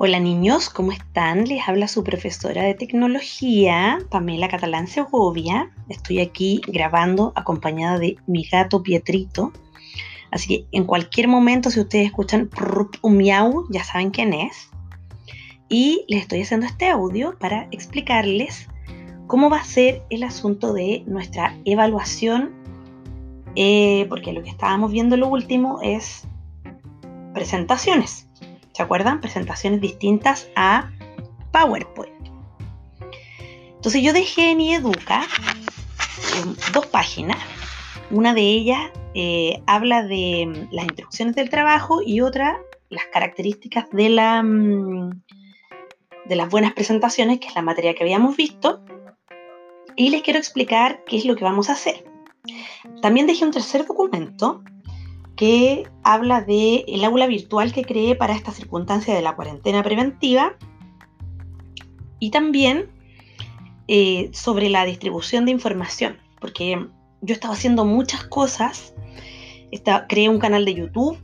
Hola niños, ¿cómo están? Les habla su profesora de tecnología, Pamela Catalán Segovia. Estoy aquí grabando acompañada de mi gato Pietrito. Así que en cualquier momento, si ustedes escuchan un miau, ya saben quién es. Y les estoy haciendo este audio para explicarles cómo va a ser el asunto de nuestra evaluación, eh, porque lo que estábamos viendo lo último es presentaciones. ¿Se acuerdan? Presentaciones distintas a PowerPoint. Entonces yo dejé en Educa dos páginas. Una de ellas eh, habla de mm, las instrucciones del trabajo y otra las características mm, de las buenas presentaciones, que es la materia que habíamos visto. Y les quiero explicar qué es lo que vamos a hacer. También dejé un tercer documento que habla del el aula virtual que creé para esta circunstancia de la cuarentena preventiva y también eh, sobre la distribución de información, porque yo estaba haciendo muchas cosas. creé un canal de YouTube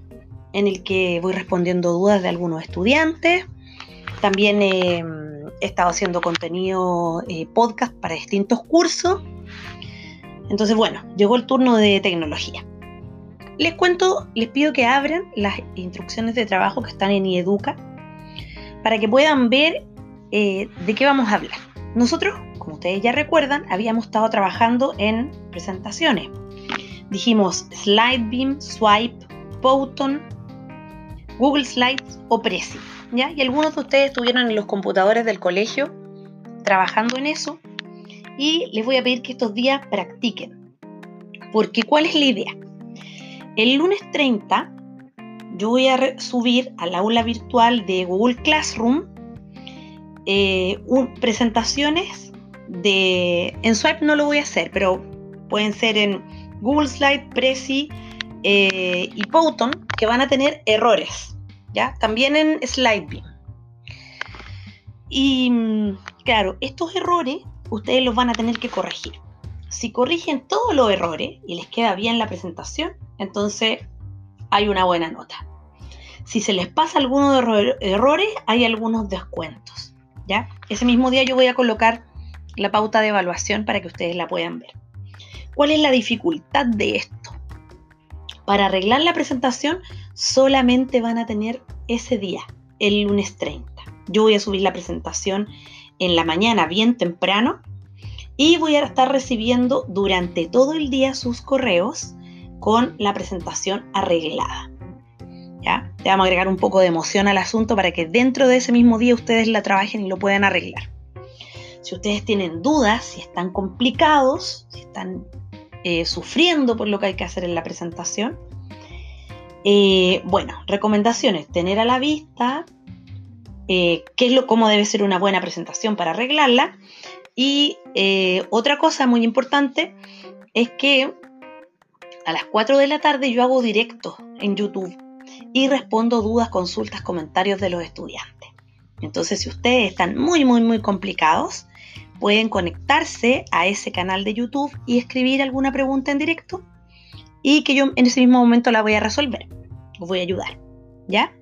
en el que voy respondiendo dudas de algunos estudiantes. También he estado haciendo contenido eh, podcast para distintos cursos. Entonces, bueno, llegó el turno de tecnología. Les cuento, les pido que abran las instrucciones de trabajo que están en IEDUCA para que puedan ver eh, de qué vamos a hablar. Nosotros, como ustedes ya recuerdan, habíamos estado trabajando en presentaciones. Dijimos Slidebeam, Swipe, Photon, Google Slides o Prezi. ¿ya? Y algunos de ustedes estuvieron en los computadores del colegio trabajando en eso. Y les voy a pedir que estos días practiquen. Porque ¿cuál es la idea? El lunes 30 yo voy a subir al aula virtual de Google Classroom eh, presentaciones de... En Swipe no lo voy a hacer, pero pueden ser en Google Slide, Prezi eh, y Photon, que van a tener errores, ¿ya? También en SlideBeam. Y claro, estos errores ustedes los van a tener que corregir. Si corrigen todos los errores y les queda bien la presentación, entonces hay una buena nota. Si se les pasa alguno de errores, hay algunos descuentos. ¿ya? Ese mismo día yo voy a colocar la pauta de evaluación para que ustedes la puedan ver. ¿Cuál es la dificultad de esto? Para arreglar la presentación solamente van a tener ese día, el lunes 30. Yo voy a subir la presentación en la mañana bien temprano y voy a estar recibiendo durante todo el día sus correos con la presentación arreglada. ¿Ya? Le vamos a agregar un poco de emoción al asunto para que dentro de ese mismo día ustedes la trabajen y lo puedan arreglar. Si ustedes tienen dudas, si están complicados, si están eh, sufriendo por lo que hay que hacer en la presentación, eh, bueno, recomendaciones, tener a la vista eh, qué es lo, cómo debe ser una buena presentación para arreglarla. Y otra cosa muy importante es que a las 4 de la tarde yo hago directo en YouTube y respondo dudas, consultas, comentarios de los estudiantes. Entonces, si ustedes están muy, muy, muy complicados, pueden conectarse a ese canal de YouTube y escribir alguna pregunta en directo y que yo en ese mismo momento la voy a resolver. Os voy a ayudar. ¿Ya?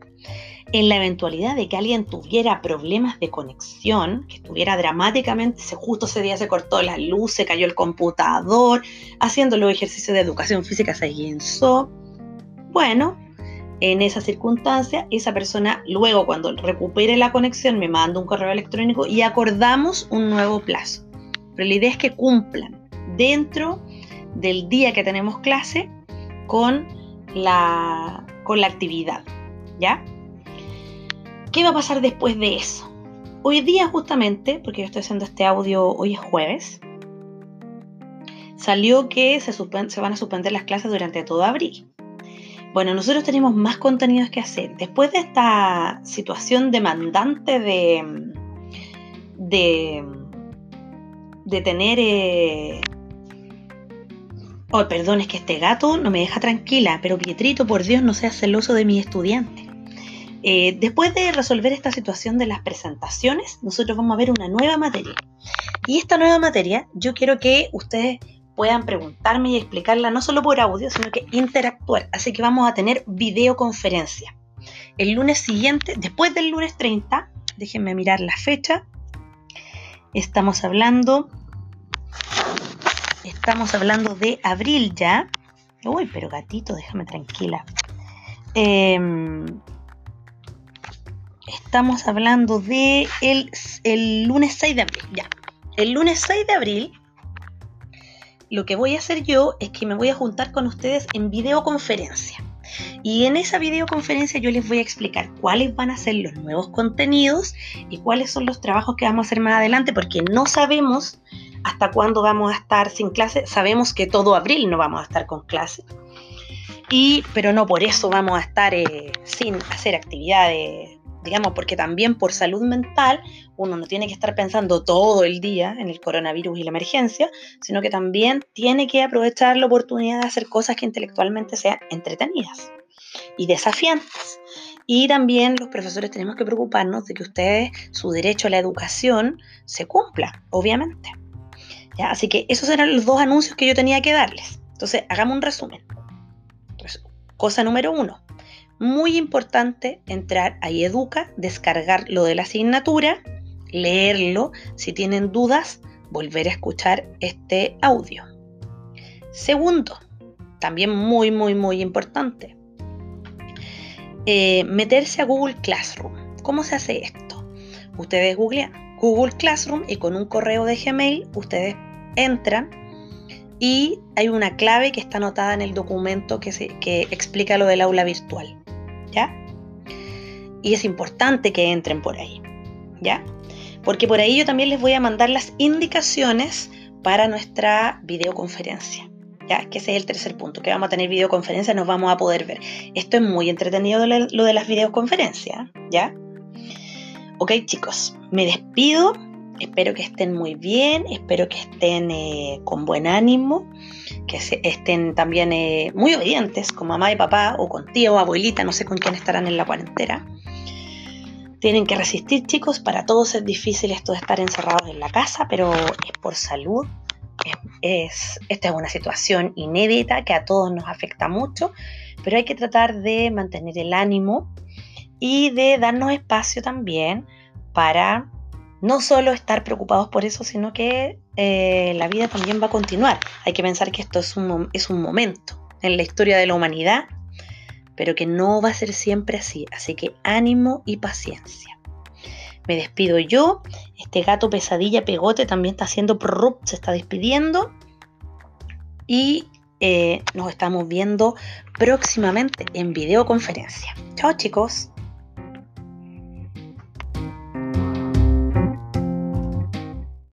En la eventualidad de que alguien tuviera problemas de conexión, que estuviera dramáticamente, justo ese día se cortó la luz, se cayó el computador, haciendo los ejercicios de educación física se guinzó, bueno, en esa circunstancia, esa persona luego cuando recupere la conexión me manda un correo electrónico y acordamos un nuevo plazo. Pero la idea es que cumplan dentro del día que tenemos clase con la, con la actividad. ¿Ya? ¿Qué va a pasar después de eso? Hoy día justamente, porque yo estoy haciendo este audio, hoy es jueves, salió que se, van a suspender las clases durante todo abril. Bueno, nosotros tenemos más contenidos que hacer. Después de esta situación demandante de, de, de tener... Eh... Oh, perdón, es que este gato no me deja tranquila, pero Pietrito, por Dios, no sea celoso de mi estudiante. Eh, después de resolver esta situación de las presentaciones, nosotros vamos a ver una nueva materia. Y esta nueva materia, yo quiero que ustedes puedan preguntarme y explicarla no solo por audio, sino que interactuar. Así que vamos a tener videoconferencia. El lunes siguiente, después del lunes 30, déjenme mirar la fecha. Estamos hablando. Estamos hablando de abril ya. Uy, pero gatito, déjame tranquila. Em, estamos hablando de el, lunes 6 de abril, ya. El lunes 6 de abril lo que voy a hacer yo es que me voy a juntar con ustedes en videoconferencia. Y en esa videoconferencia yo les voy a explicar cuáles van a ser los nuevos contenidos y cuáles son los trabajos que vamos a hacer más adelante, porque no sabemos hasta cuándo vamos a estar sin clase. Sabemos que todo abril no vamos a estar con clase. Y, pero no por eso vamos a estar eh, sin hacer actividades digamos, porque también por salud mental uno no tiene que estar pensando todo el día en el coronavirus y la emergencia, sino que también tiene que aprovechar la oportunidad de hacer cosas que intelectualmente sean entretenidas y desafiantes. Y también los profesores tenemos que preocuparnos de que ustedes, su derecho a la educación, se cumpla, obviamente. Así que esos eran los dos anuncios que yo tenía que darles. Entonces, hagamos un resumen. cosa número uno, muy importante entrar a Educa, descargar lo de la asignatura, leerlo. Si tienen dudas, volver a escuchar este audio. Segundo, también muy, muy, muy importante, eh, meterse a Google Classroom. ¿Cómo se hace esto? Ustedes googlean Google Classroom y con un correo de Gmail ustedes entran y hay una clave que está anotada en el documento que, que explica lo del aula virtual. ¿Ya? Y es importante que entren por ahí, ¿ya? Porque por ahí yo también les voy a mandar las indicaciones para nuestra videoconferencia. ¿Ya? Que ese es el tercer punto, que vamos a tener videoconferencia, nos vamos a poder ver. Esto es muy entretenido lo de las videoconferencias, ¿ya? Ok chicos, me despido, espero que estén muy bien, espero que estén eh, con buen ánimo que estén también eh, muy obedientes con mamá y papá o con tío o abuelita, no sé con quién estarán en la cuarentena. Tienen que resistir chicos, para todos es difícil esto de estar encerrados en la casa, pero es por salud. Es, esta es una situación inédita que a todos nos afecta mucho, pero hay que tratar de mantener el ánimo y de darnos espacio también para no solo estar preocupados por eso, sino que eh, la vida también va a continuar. Hay que pensar que esto es un, es un momento en la historia de la humanidad, pero que no va a ser siempre así. Así que ánimo y paciencia. Me despido yo. Este gato pesadilla pegote también está haciendo prrup, se está despidiendo. Y eh, nos estamos viendo próximamente en videoconferencia. Chao chicos.